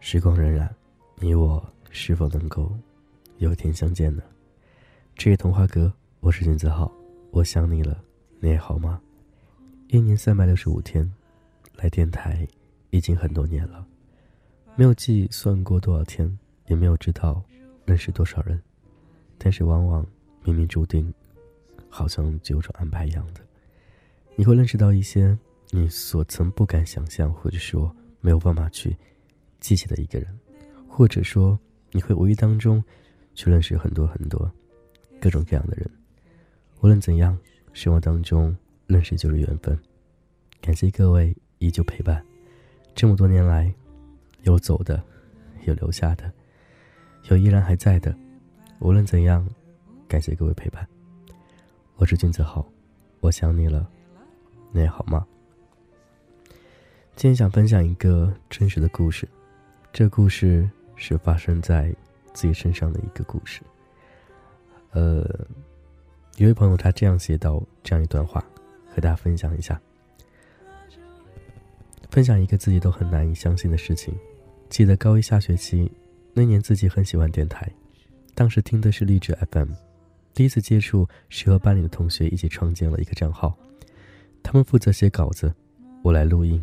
时光荏苒，你我是否能够有天相见呢？这是童话歌，我是君子浩，我想你了，你也好吗？一年三百六十五天，来电台已经很多年了，没有计算过多少天，也没有知道认识多少人，但是往往冥冥注定，好像就有种安排一样的，你会认识到一些你所曾不敢想象，或者说没有办法去。记起的一个人，或者说你会无意当中去认识很多很多各种各样的人。无论怎样，生活当中认识就是缘分。感谢各位依旧陪伴，这么多年来，有走的，有留下的，有依然还在的。无论怎样，感谢各位陪伴。我是君子浩，我想你了，你还好吗？今天想分享一个真实的故事。这故事是发生在自己身上的一个故事。呃，有位朋友他这样写到这样一段话，和大家分享一下。分享一个自己都很难以相信的事情。记得高一下学期那年，自己很喜欢电台，当时听的是励志 FM。第一次接触是和班里的同学一起创建了一个账号，他们负责写稿子，我来录音。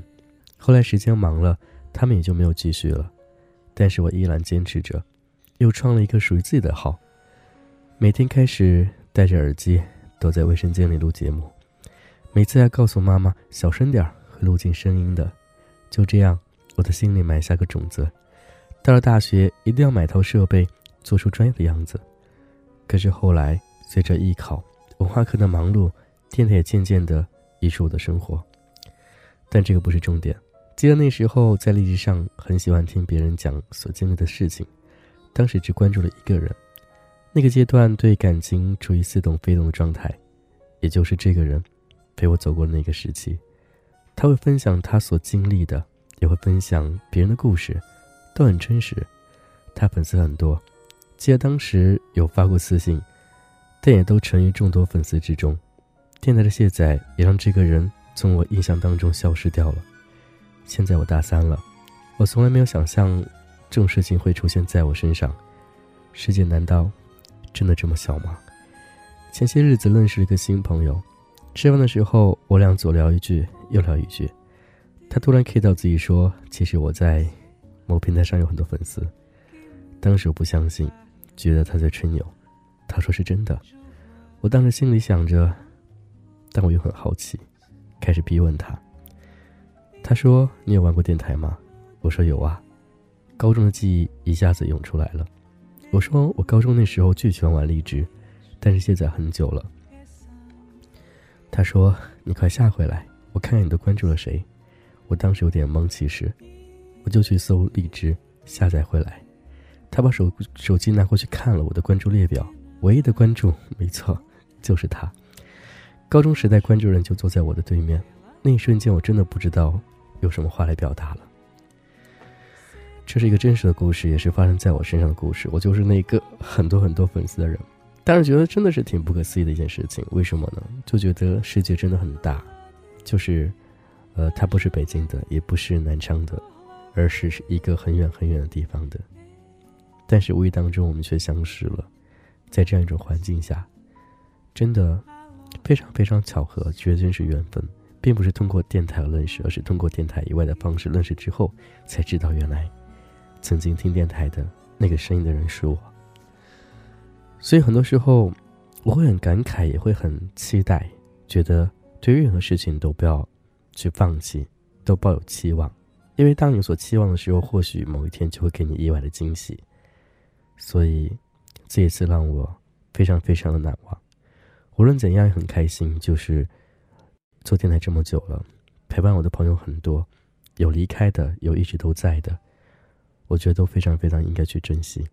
后来时间忙了，他们也就没有继续了。但是我依然坚持着，又创了一个属于自己的号。每天开始戴着耳机，躲在卫生间里录节目，每次还告诉妈妈小声点儿，会录进声音的。就这样，我的心里埋下个种子。到了大学，一定要买套设备，做出专业的样子。可是后来，随着艺考、文化课的忙碌，电台也渐渐的移出我的生活。但这个不是重点。记得那时候在励志上很喜欢听别人讲所经历的事情，当时只关注了一个人，那个阶段对感情处于似懂非懂的状态，也就是这个人陪我走过那个时期，他会分享他所经历的，也会分享别人的故事，都很真实。他粉丝很多，记得当时有发过私信，但也都沉于众多粉丝之中。电台的卸载也让这个人从我印象当中消失掉了。现在我大三了，我从来没有想象这种事情会出现在我身上。世界难道真的这么小吗？前些日子认识了一个新朋友，吃饭的时候我俩左聊一句右聊一句，他突然 K 到自己说：“其实我在某平台上有很多粉丝。”当时我不相信，觉得他在吹牛。他说是真的，我当时心里想着，但我又很好奇，开始逼问他。他说：“你有玩过电台吗？”我说：“有啊。”高中的记忆一下子涌出来了。我说：“我高中那时候最喜欢玩荔枝，但是现在很久了。”他说：“你快下回来，我看看你都关注了谁。”我当时有点懵，其实，我就去搜荔枝，下载回来。他把手手机拿过去看了我的关注列表，唯一的关注，没错，就是他。高中时代关注人就坐在我的对面，那一瞬间我真的不知道。有什么话来表达了？这是一个真实的故事，也是发生在我身上的故事。我就是那个很多很多粉丝的人，但是觉得真的是挺不可思议的一件事情。为什么呢？就觉得世界真的很大，就是，呃，它不是北京的，也不是南昌的，而是一个很远很远的地方的。但是无意当中，我们却相识了，在这样一种环境下，真的非常非常巧合，绝对是缘分。并不是通过电台认识，而是通过电台以外的方式认识之后，才知道原来曾经听电台的那个声音的人是我。所以很多时候我会很感慨，也会很期待，觉得对任何事情都不要去放弃，都抱有期望，因为当你所期望的时候，或许某一天就会给你意外的惊喜。所以这一次让我非常非常的难忘，无论怎样也很开心，就是。做电台这么久了，陪伴我的朋友很多，有离开的，有一直都在的，我觉得都非常非常应该去珍惜。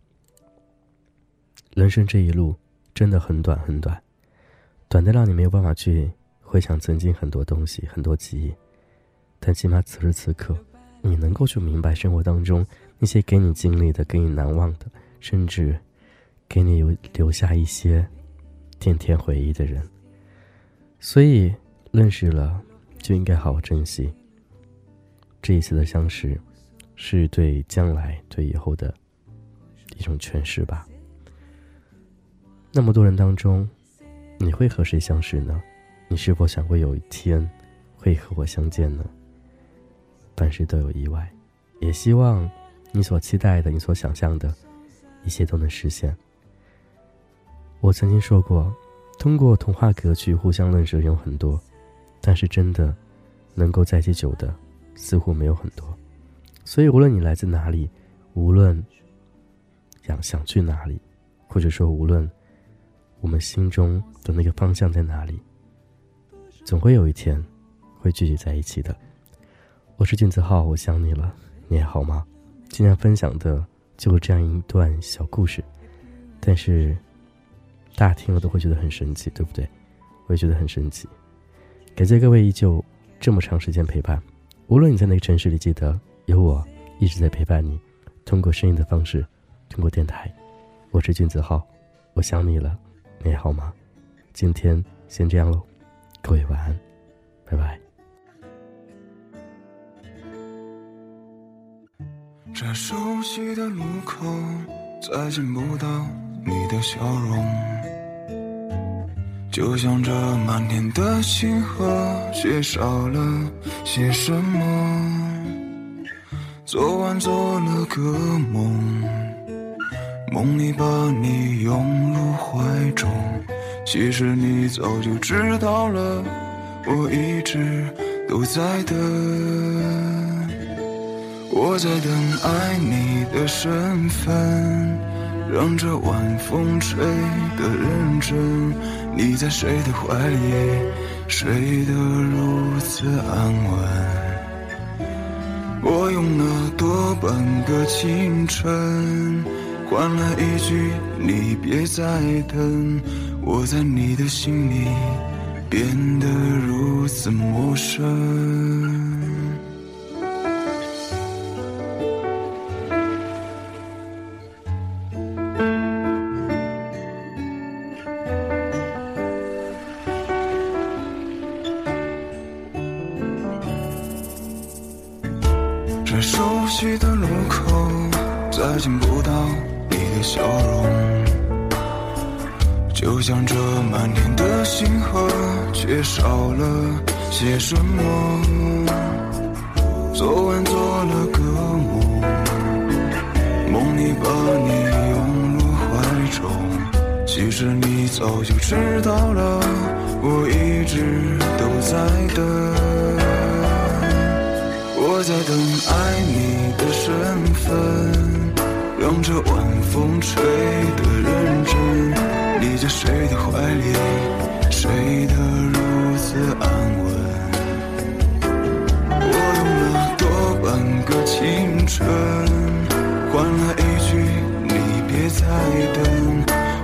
人生这一路真的很短很短，短的让你没有办法去回想曾经很多东西、很多记忆，但起码此时此刻，你能够去明白生活当中那些给你经历的、给你难忘的，甚至给你有留下一些甜甜回忆的人。所以，认识了就应该好好珍惜。这一次的相识，是对将来、对以后的一种诠释吧。那么多人当中，你会和谁相识呢？你是否想过有一天会和我相见呢？凡事都有意外，也希望你所期待的、你所想象的，一切都能实现。我曾经说过，通过童话格局互相认识的人有很多，但是真的能够在一起久的，似乎没有很多。所以，无论你来自哪里，无论想想去哪里，或者说无论我们心中的那个方向在哪里，总会有一天会聚集在一起的。我是俊子浩，我想你了，你还好吗？今天分享的就是这样一段小故事，但是大家听了都会觉得很神奇，对不对？我也觉得很神奇。感谢各位依旧这么长时间陪伴，无论你在哪个城市里，记得有我一直在陪伴你。通过声音的方式，通过电台，我是俊子浩，我想你了，你还好吗？今天先这样喽，各位晚安，拜拜。这熟悉的路口，再见不到你的笑容，就像这满天的星河，缺少了些什么。昨晚做了个梦，梦里把你拥入怀中，其实你早就知道了，我一直都在等。我在等爱你的身份，让这晚风吹得认真。你在谁的怀里，睡得如此安稳？我用了多半个青春，换来一句你别再等。我在你的心里变得如此陌生。这熟悉的路口，再见不到你的笑容，就像这满天的星河，缺少了些什么。昨晚做了个梦，梦里把你拥入怀中，其实你早就知道了，我一直都在等。我在等爱你的身份，让这晚风吹得认真。在谁的怀里，睡得如此安稳？我用了多半个青春，换了一句你别再等。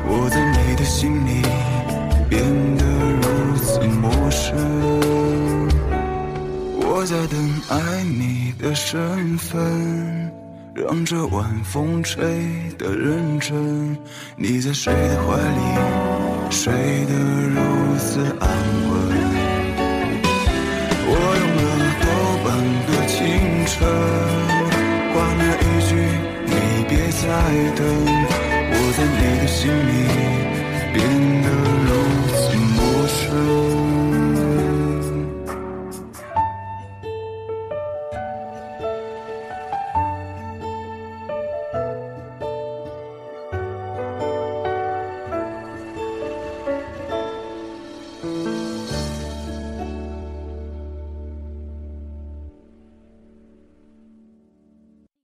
我在你的心里变得如此陌生。我在等爱你的身份，让这晚风吹得认真。你在谁的怀里，睡得如此安稳？我用了多半个清晨，换了一句你别再等。